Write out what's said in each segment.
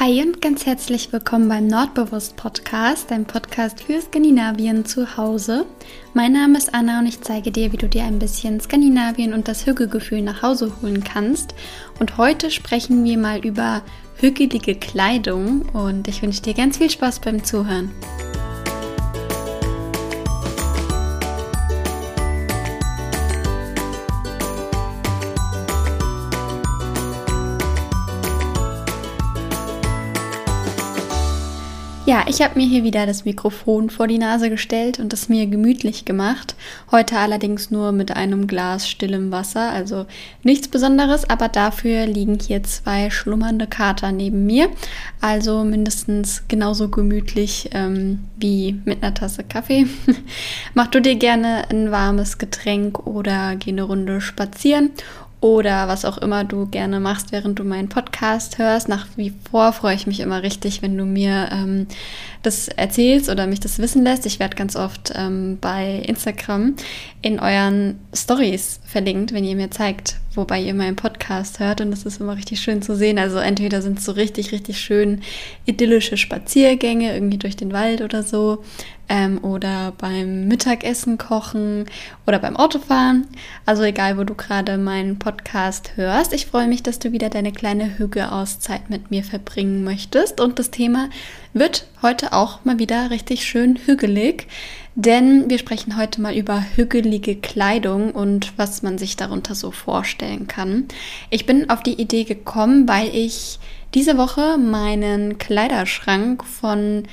Hi und ganz herzlich willkommen beim Nordbewusst Podcast, dein Podcast für Skandinavien zu Hause. Mein Name ist Anna und ich zeige dir, wie du dir ein bisschen Skandinavien und das Hügelgefühl nach Hause holen kannst. Und heute sprechen wir mal über hügelige Kleidung und ich wünsche dir ganz viel Spaß beim Zuhören. Ja, ich habe mir hier wieder das Mikrofon vor die Nase gestellt und es mir gemütlich gemacht. Heute allerdings nur mit einem Glas stillem Wasser, also nichts Besonderes, aber dafür liegen hier zwei schlummernde Kater neben mir. Also mindestens genauso gemütlich ähm, wie mit einer Tasse Kaffee. Mach du dir gerne ein warmes Getränk oder geh eine Runde spazieren oder was auch immer du gerne machst, während du meinen Podcast hörst. Nach wie vor freue ich mich immer richtig, wenn du mir ähm, das erzählst oder mich das wissen lässt. Ich werde ganz oft ähm, bei Instagram in euren Stories verlinkt, wenn ihr mir zeigt, wobei ihr meinen Podcast hört. Und das ist immer richtig schön zu sehen. Also entweder sind es so richtig, richtig schön idyllische Spaziergänge irgendwie durch den Wald oder so ähm, oder beim Mittagessen kochen oder beim Autofahren. Also egal, wo du gerade meinen Podcast hörst. Ich freue mich, dass du wieder deine kleine Hüge-Auszeit mit mir verbringen möchtest. Und das Thema wird heute auch mal wieder richtig schön hügelig, denn wir sprechen heute mal über hügelige Kleidung und was man sich darunter so vorstellen kann. Ich bin auf die Idee gekommen, weil ich diese Woche meinen Kleiderschrank von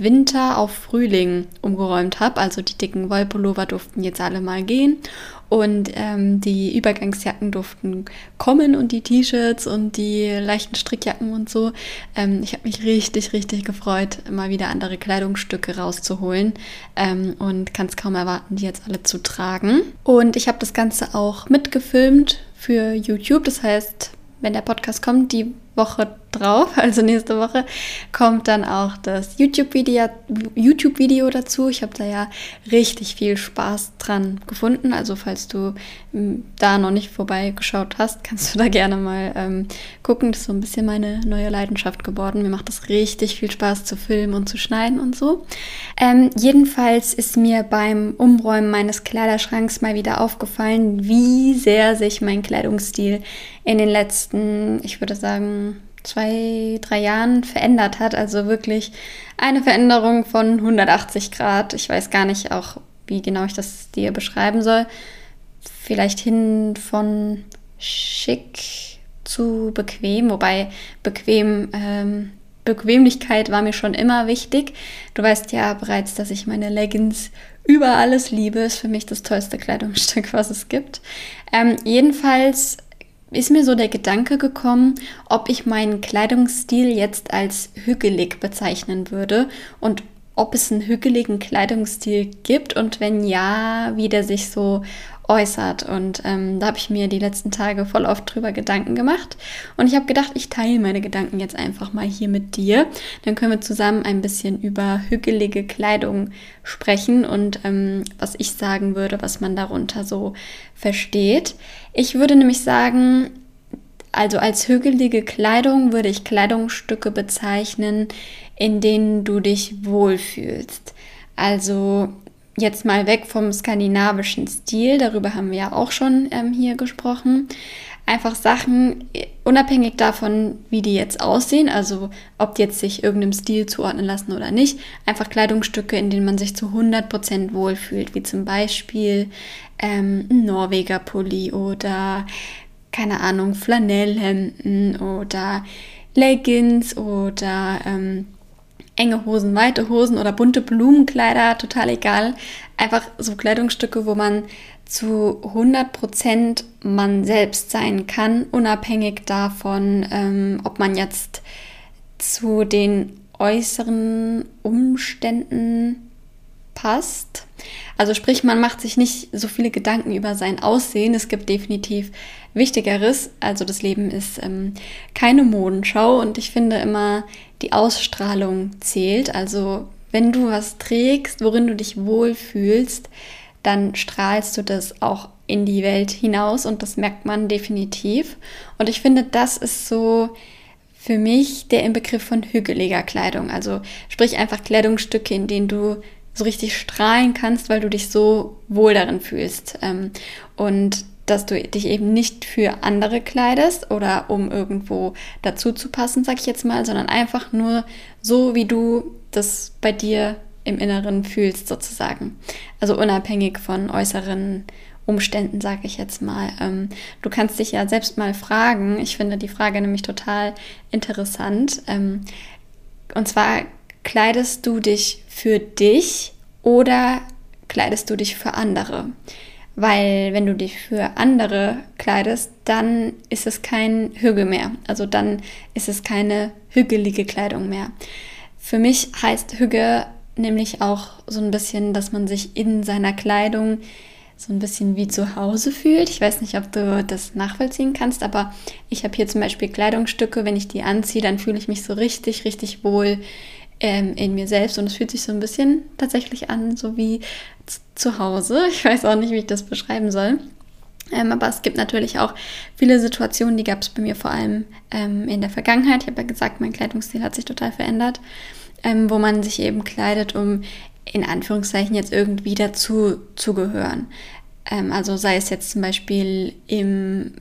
Winter auf Frühling umgeräumt habe. Also die dicken Wollpullover durften jetzt alle mal gehen und ähm, die Übergangsjacken durften kommen und die T-Shirts und die leichten Strickjacken und so. Ähm, ich habe mich richtig, richtig gefreut, mal wieder andere Kleidungsstücke rauszuholen ähm, und kann es kaum erwarten, die jetzt alle zu tragen. Und ich habe das Ganze auch mitgefilmt für YouTube. Das heißt, wenn der Podcast kommt, die Woche drauf, also nächste Woche, kommt dann auch das YouTube-Video YouTube -Video dazu. Ich habe da ja richtig viel Spaß dran gefunden. Also falls du hm, da noch nicht vorbeigeschaut hast, kannst du da gerne mal ähm, gucken. Das ist so ein bisschen meine neue Leidenschaft geworden. Mir macht das richtig viel Spaß zu filmen und zu schneiden und so. Ähm, jedenfalls ist mir beim Umräumen meines Kleiderschranks mal wieder aufgefallen, wie sehr sich mein Kleidungsstil in den letzten, ich würde sagen, zwei, drei Jahren verändert hat. Also wirklich eine Veränderung von 180 Grad. Ich weiß gar nicht auch, wie genau ich das dir beschreiben soll. Vielleicht hin von schick zu bequem, wobei bequem, ähm, Bequemlichkeit war mir schon immer wichtig. Du weißt ja bereits, dass ich meine Leggings über alles liebe. Ist für mich das tollste Kleidungsstück, was es gibt. Ähm, jedenfalls ist mir so der Gedanke gekommen, ob ich meinen Kleidungsstil jetzt als hügelig bezeichnen würde und ob es einen hügeligen Kleidungsstil gibt und wenn ja, wie der sich so äußert. Und ähm, da habe ich mir die letzten Tage voll oft drüber Gedanken gemacht. Und ich habe gedacht, ich teile meine Gedanken jetzt einfach mal hier mit dir. Dann können wir zusammen ein bisschen über hügelige Kleidung sprechen und ähm, was ich sagen würde, was man darunter so versteht. Ich würde nämlich sagen, also als hügelige Kleidung würde ich Kleidungsstücke bezeichnen, in denen du dich wohlfühlst. Also jetzt mal weg vom skandinavischen Stil, darüber haben wir ja auch schon ähm, hier gesprochen. Einfach Sachen, unabhängig davon, wie die jetzt aussehen, also ob die jetzt sich irgendeinem Stil zuordnen lassen oder nicht, einfach Kleidungsstücke, in denen man sich zu 100% wohlfühlt, wie zum Beispiel ähm, ein Norweger Pulli oder keine Ahnung, Flanellhemden oder Leggings oder ähm, enge Hosen, weite Hosen oder bunte Blumenkleider, total egal. Einfach so Kleidungsstücke, wo man zu 100% man selbst sein kann, unabhängig davon, ähm, ob man jetzt zu den äußeren Umständen passt. Also sprich, man macht sich nicht so viele Gedanken über sein Aussehen. Es gibt definitiv Wichtigeres. Also das Leben ist ähm, keine Modenschau und ich finde immer, die Ausstrahlung zählt. Also wenn du was trägst, worin du dich wohlfühlst, dann strahlst du das auch in die Welt hinaus und das merkt man definitiv. Und ich finde, das ist so für mich der Inbegriff von hügeliger Kleidung. Also sprich einfach Kleidungsstücke, in denen du so richtig strahlen kannst, weil du dich so wohl darin fühlst. Ähm, und dass du dich eben nicht für andere kleidest oder um irgendwo dazu zu passen, sag ich jetzt mal, sondern einfach nur so, wie du das bei dir im Inneren fühlst, sozusagen. Also unabhängig von äußeren Umständen, sage ich jetzt mal. Ähm, du kannst dich ja selbst mal fragen. Ich finde die Frage nämlich total interessant. Ähm, und zwar, kleidest du dich für dich oder kleidest du dich für andere? Weil wenn du dich für andere kleidest, dann ist es kein Hügel mehr. Also dann ist es keine hügelige Kleidung mehr. Für mich heißt Hüge nämlich auch so ein bisschen, dass man sich in seiner Kleidung so ein bisschen wie zu Hause fühlt. Ich weiß nicht, ob du das nachvollziehen kannst, aber ich habe hier zum Beispiel Kleidungsstücke, wenn ich die anziehe, dann fühle ich mich so richtig, richtig wohl ähm, in mir selbst und es fühlt sich so ein bisschen tatsächlich an, so wie zu Hause. Ich weiß auch nicht, wie ich das beschreiben soll. Ähm, aber es gibt natürlich auch viele Situationen, die gab es bei mir vor allem ähm, in der Vergangenheit. Ich habe ja gesagt, mein Kleidungsstil hat sich total verändert, ähm, wo man sich eben kleidet, um in Anführungszeichen jetzt irgendwie dazu zu gehören. Ähm, also sei es jetzt zum Beispiel im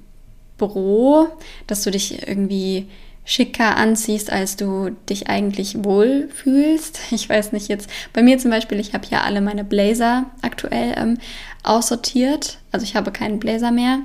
Büro, dass du dich irgendwie schicker anziehst, als du dich eigentlich wohl fühlst. Ich weiß nicht jetzt, bei mir zum Beispiel, ich habe ja alle meine Blazer aktuell ähm, aussortiert. Also ich habe keinen Blazer mehr,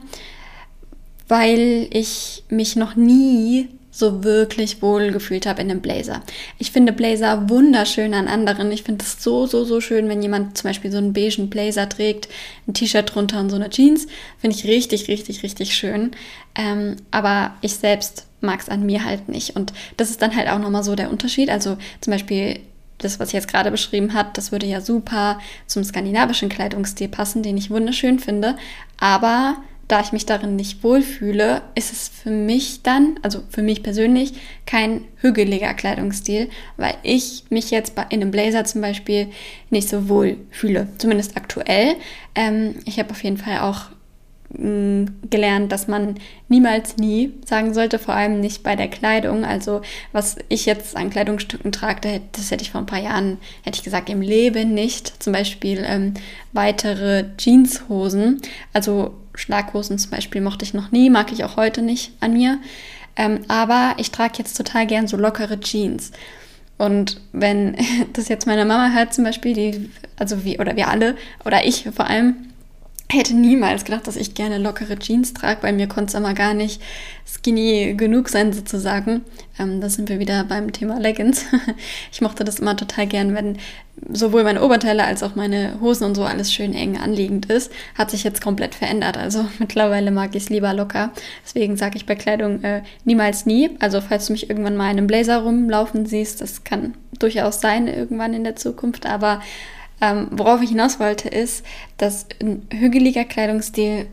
weil ich mich noch nie so wirklich wohl gefühlt habe in einem Blazer. Ich finde Blazer wunderschön an anderen. Ich finde es so, so, so schön, wenn jemand zum Beispiel so einen beigen Blazer trägt, ein T-Shirt drunter und so eine Jeans. Finde ich richtig, richtig, richtig schön. Ähm, aber ich selbst mag es an mir halt nicht. Und das ist dann halt auch nochmal so der Unterschied. Also zum Beispiel das, was ich jetzt gerade beschrieben habe, das würde ja super zum skandinavischen Kleidungsstil passen, den ich wunderschön finde. Aber da ich mich darin nicht wohlfühle, ist es für mich dann, also für mich persönlich, kein hügeliger Kleidungsstil, weil ich mich jetzt in einem Blazer zum Beispiel nicht so wohl fühle. Zumindest aktuell. Ähm, ich habe auf jeden Fall auch gelernt, dass man niemals nie sagen sollte, vor allem nicht bei der Kleidung. Also was ich jetzt an Kleidungsstücken trage, das hätte ich vor ein paar Jahren, hätte ich gesagt, im Leben nicht. Zum Beispiel ähm, weitere Jeanshosen. Also Schlaghosen zum Beispiel mochte ich noch nie, mag ich auch heute nicht an mir. Ähm, aber ich trage jetzt total gern so lockere Jeans. Und wenn das jetzt meine Mama hört zum Beispiel, die, also wie, oder wir alle, oder ich vor allem, hätte niemals gedacht, dass ich gerne lockere Jeans trage. Bei mir konnte es immer gar nicht skinny genug sein, sozusagen. Ähm, da sind wir wieder beim Thema Leggings. ich mochte das immer total gern, wenn sowohl meine Oberteile als auch meine Hosen und so alles schön eng anliegend ist. Hat sich jetzt komplett verändert. Also mittlerweile mag ich es lieber locker. Deswegen sage ich bei Kleidung äh, niemals nie. Also falls du mich irgendwann mal in einem Blazer rumlaufen siehst, das kann durchaus sein irgendwann in der Zukunft. Aber ähm, worauf ich hinaus wollte, ist, dass ein hügeliger Kleidungsstil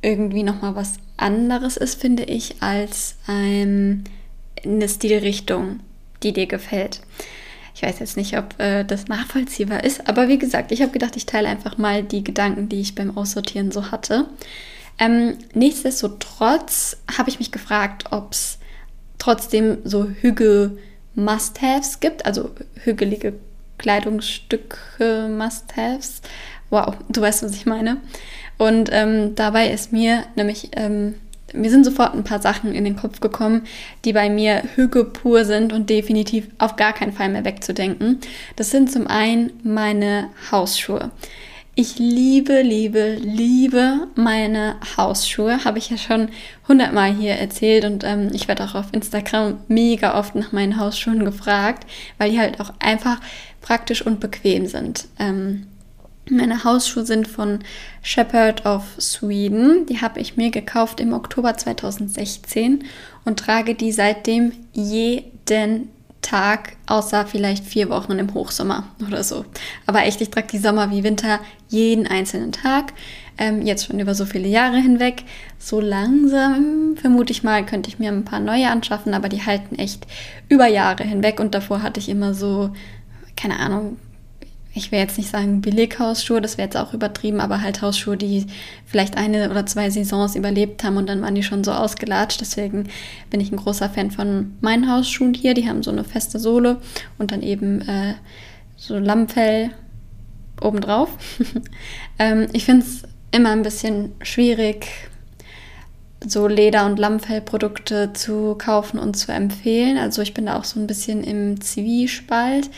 irgendwie nochmal was anderes ist, finde ich, als ähm, eine Stilrichtung, die dir gefällt. Ich weiß jetzt nicht, ob äh, das nachvollziehbar ist, aber wie gesagt, ich habe gedacht, ich teile einfach mal die Gedanken, die ich beim Aussortieren so hatte. Ähm, nichtsdestotrotz habe ich mich gefragt, ob es trotzdem so Hügel-Must-Haves gibt, also hügelige Kleidungsstücke, Must-Haves. Wow, du weißt, was ich meine. Und ähm, dabei ist mir nämlich, ähm, mir sind sofort ein paar Sachen in den Kopf gekommen, die bei mir Hüge pur sind und definitiv auf gar keinen Fall mehr wegzudenken. Das sind zum einen meine Hausschuhe. Ich liebe, liebe, liebe meine Hausschuhe. Habe ich ja schon hundertmal hier erzählt und ähm, ich werde auch auf Instagram mega oft nach meinen Hausschuhen gefragt, weil die halt auch einfach praktisch und bequem sind. Ähm, meine Hausschuhe sind von Shepherd of Sweden. Die habe ich mir gekauft im Oktober 2016 und trage die seitdem jeden Tag, außer vielleicht vier Wochen im Hochsommer oder so. Aber echt, ich trage die Sommer wie Winter jeden einzelnen Tag. Ähm, jetzt schon über so viele Jahre hinweg. So langsam, vermute ich mal, könnte ich mir ein paar neue anschaffen, aber die halten echt über Jahre hinweg. Und davor hatte ich immer so, keine Ahnung, ich will jetzt nicht sagen Billig-Hausschuhe, das wäre jetzt auch übertrieben, aber halt Hausschuhe, die vielleicht eine oder zwei Saisons überlebt haben und dann waren die schon so ausgelatscht. Deswegen bin ich ein großer Fan von meinen Hausschuhen hier. Die haben so eine feste Sohle und dann eben äh, so Lammfell obendrauf. ähm, ich finde es immer ein bisschen schwierig, so Leder- und Lammfellprodukte zu kaufen und zu empfehlen. Also ich bin da auch so ein bisschen im Zwiespalt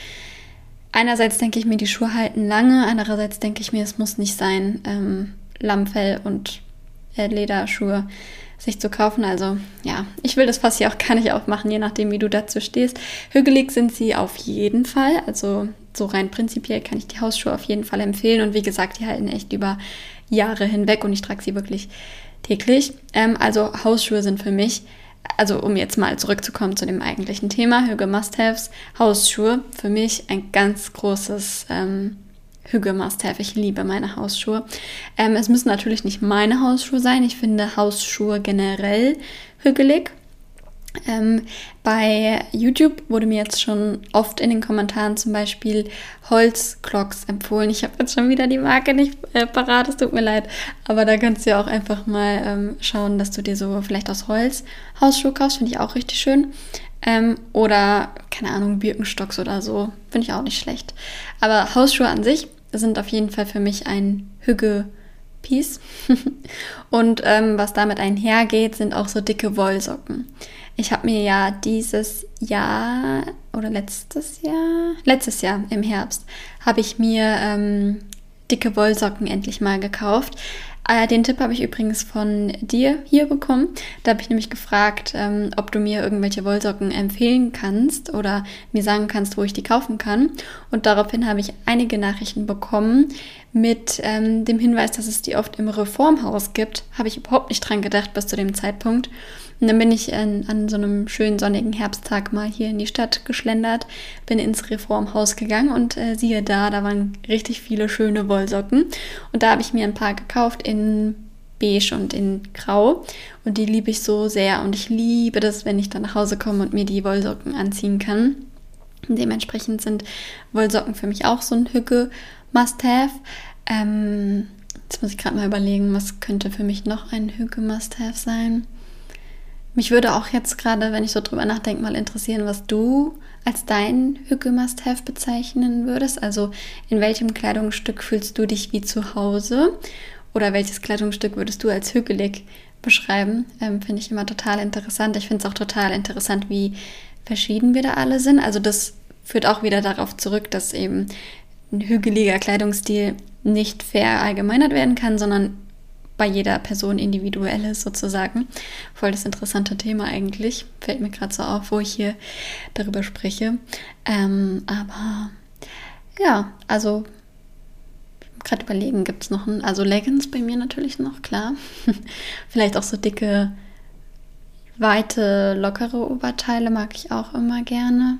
einerseits denke ich mir, die Schuhe halten lange, andererseits denke ich mir, es muss nicht sein, ähm, Lammfell und äh, Lederschuhe sich zu kaufen. Also ja, ich will das Fass hier auch gar nicht aufmachen, je nachdem, wie du dazu stehst. Hügelig sind sie auf jeden Fall. Also so rein prinzipiell kann ich die Hausschuhe auf jeden Fall empfehlen. Und wie gesagt, die halten echt über Jahre hinweg und ich trage sie wirklich täglich. Ähm, also Hausschuhe sind für mich also um jetzt mal zurückzukommen zu dem eigentlichen Thema, Hüge Must-Haves, Hausschuhe, für mich ein ganz großes ähm, Hüge Must-Have. Ich liebe meine Hausschuhe. Ähm, es müssen natürlich nicht meine Hausschuhe sein. Ich finde Hausschuhe generell hügelig. Ähm, bei YouTube wurde mir jetzt schon oft in den Kommentaren zum Beispiel Holzclocks empfohlen. Ich habe jetzt schon wieder die Marke nicht äh, parat, es tut mir leid. Aber da kannst du ja auch einfach mal ähm, schauen, dass du dir so vielleicht aus Holz Hausschuhe kaufst. Finde ich auch richtig schön. Ähm, oder, keine Ahnung, Birkenstocks oder so. Finde ich auch nicht schlecht. Aber Hausschuhe an sich sind auf jeden Fall für mich ein Hüge. Piece. Und ähm, was damit einhergeht, sind auch so dicke Wollsocken. Ich habe mir ja dieses Jahr oder letztes Jahr, letztes Jahr im Herbst, habe ich mir ähm, dicke Wollsocken endlich mal gekauft. Äh, den Tipp habe ich übrigens von dir hier bekommen. Da habe ich nämlich gefragt, ähm, ob du mir irgendwelche Wollsocken empfehlen kannst oder mir sagen kannst, wo ich die kaufen kann. Und daraufhin habe ich einige Nachrichten bekommen mit ähm, dem Hinweis, dass es die oft im Reformhaus gibt. Habe ich überhaupt nicht dran gedacht bis zu dem Zeitpunkt. Und dann bin ich an, an so einem schönen sonnigen Herbsttag mal hier in die Stadt geschlendert, bin ins Reformhaus gegangen und äh, siehe da, da waren richtig viele schöne Wollsocken. Und da habe ich mir ein paar gekauft in beige und in grau. Und die liebe ich so sehr. Und ich liebe das, wenn ich dann nach Hause komme und mir die Wollsocken anziehen kann. Dementsprechend sind Wollsocken für mich auch so ein Hücke Must-Have. Ähm, jetzt muss ich gerade mal überlegen, was könnte für mich noch ein Hücke Must-Have sein. Mich würde auch jetzt gerade, wenn ich so drüber nachdenke, mal interessieren, was du als dein Hücke Must-Have bezeichnen würdest. Also in welchem Kleidungsstück fühlst du dich wie zu Hause? Oder welches Kleidungsstück würdest du als hügelig beschreiben? Ähm, finde ich immer total interessant. Ich finde es auch total interessant, wie verschieden wir da alle sind. Also das führt auch wieder darauf zurück, dass eben ein hügeliger Kleidungsstil nicht verallgemeinert werden kann, sondern bei jeder Person individuell ist sozusagen. Voll das interessante Thema eigentlich. Fällt mir gerade so auf, wo ich hier darüber spreche. Ähm, aber ja, also gerade überlegen, gibt es noch ein, also Leggings bei mir natürlich noch, klar. Vielleicht auch so dicke, weite, lockere Oberteile mag ich auch immer gerne.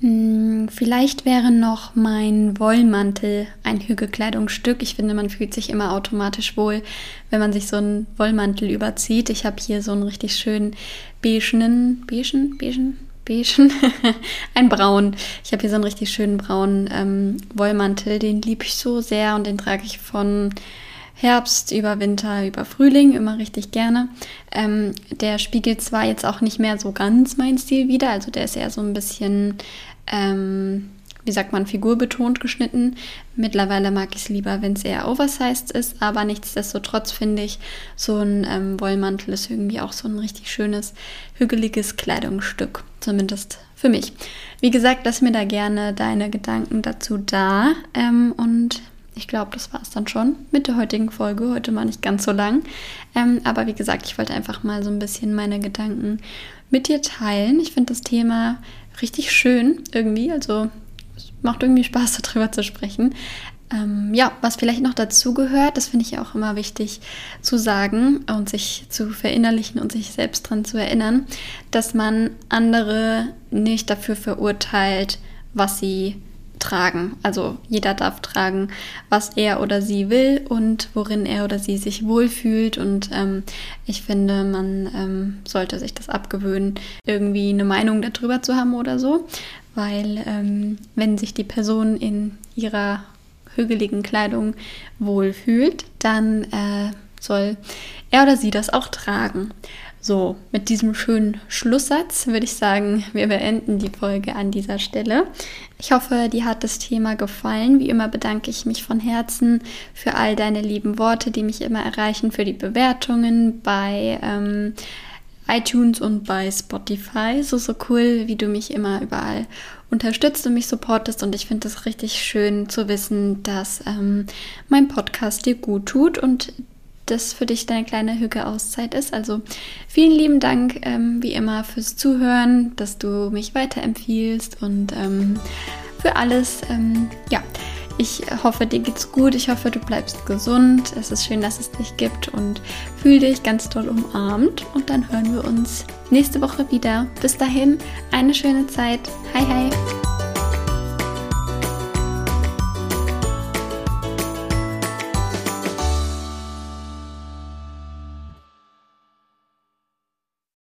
Hm, vielleicht wäre noch mein Wollmantel ein Hügelkleidungsstück. Ich finde, man fühlt sich immer automatisch wohl, wenn man sich so einen Wollmantel überzieht. Ich habe hier so einen richtig schönen beigen, beigen, beigen, beigen, ein braun. Ich habe hier so einen richtig schönen braunen ähm, Wollmantel. Den liebe ich so sehr und den trage ich von Herbst, über Winter, über Frühling, immer richtig gerne. Ähm, der spiegelt zwar jetzt auch nicht mehr so ganz mein Stil wieder, also der ist eher so ein bisschen ähm, wie sagt man, figurbetont geschnitten. Mittlerweile mag ich es lieber, wenn es eher oversized ist, aber nichtsdestotrotz finde ich, so ein ähm, Wollmantel ist irgendwie auch so ein richtig schönes, hügeliges Kleidungsstück, zumindest für mich. Wie gesagt, lass mir da gerne deine Gedanken dazu da ähm, und ich glaube, das war es dann schon mit der heutigen Folge. Heute mal nicht ganz so lang. Ähm, aber wie gesagt, ich wollte einfach mal so ein bisschen meine Gedanken mit dir teilen. Ich finde das Thema richtig schön irgendwie. Also es macht irgendwie Spaß, darüber zu sprechen. Ähm, ja, was vielleicht noch dazu gehört, das finde ich auch immer wichtig zu sagen und sich zu verinnerlichen und sich selbst daran zu erinnern, dass man andere nicht dafür verurteilt, was sie tragen. Also jeder darf tragen, was er oder sie will und worin er oder sie sich wohlfühlt. Und ähm, ich finde, man ähm, sollte sich das abgewöhnen, irgendwie eine Meinung darüber zu haben oder so. weil ähm, wenn sich die Person in ihrer hügeligen Kleidung wohlfühlt, dann äh, soll er oder sie das auch tragen. So, mit diesem schönen Schlusssatz würde ich sagen, wir beenden die Folge an dieser Stelle. Ich hoffe, dir hat das Thema gefallen. Wie immer bedanke ich mich von Herzen für all deine lieben Worte, die mich immer erreichen, für die Bewertungen bei ähm, iTunes und bei Spotify. So, so cool, wie du mich immer überall unterstützt und mich supportest. Und ich finde es richtig schön zu wissen, dass ähm, mein Podcast dir gut tut und das für dich deine kleine Hücke-Auszeit ist. Also vielen lieben Dank ähm, wie immer fürs Zuhören, dass du mich weiterempfiehlst und ähm, für alles. Ähm, ja, ich hoffe, dir geht's gut. Ich hoffe, du bleibst gesund. Es ist schön, dass es dich gibt und fühl dich ganz toll umarmt. Und dann hören wir uns nächste Woche wieder. Bis dahin, eine schöne Zeit. Hi, hi.